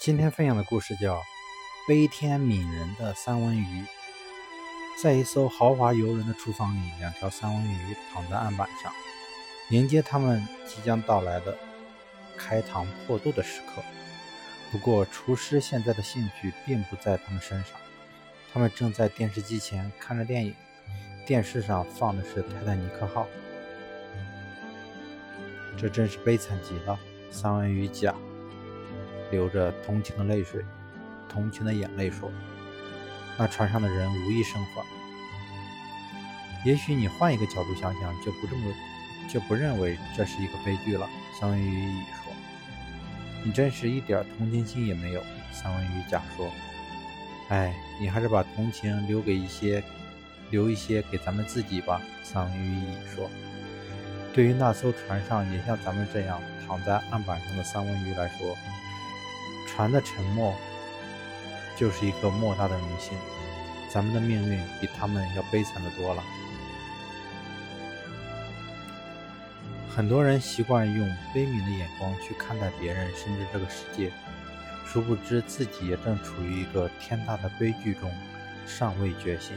今天分享的故事叫《悲天悯人的三文鱼》。在一艘豪华游轮的厨房里，两条三文鱼躺在案板上，迎接他们即将到来的开膛破肚的时刻。不过，厨师现在的兴趣并不在他们身上，他们正在电视机前看着电影，电视上放的是《泰坦尼克号》。这真是悲惨极了，三文鱼甲。流着同情的泪水，同情的眼泪说：“那船上的人无一生还。也许你换一个角度想想，就不这么就不认为这是一个悲剧了。”三文鱼乙说：“你真是一点同情心也没有。”三文鱼甲说：“哎，你还是把同情留给一些，留一些给咱们自己吧。”三文鱼乙说：“对于那艘船上也像咱们这样躺在案板上的三文鱼来说。”船的沉没就是一个莫大的荣幸，咱们的命运比他们要悲惨的多了。很多人习惯用悲悯的眼光去看待别人，甚至这个世界，殊不知自己也正处于一个天大的悲剧中，尚未觉醒。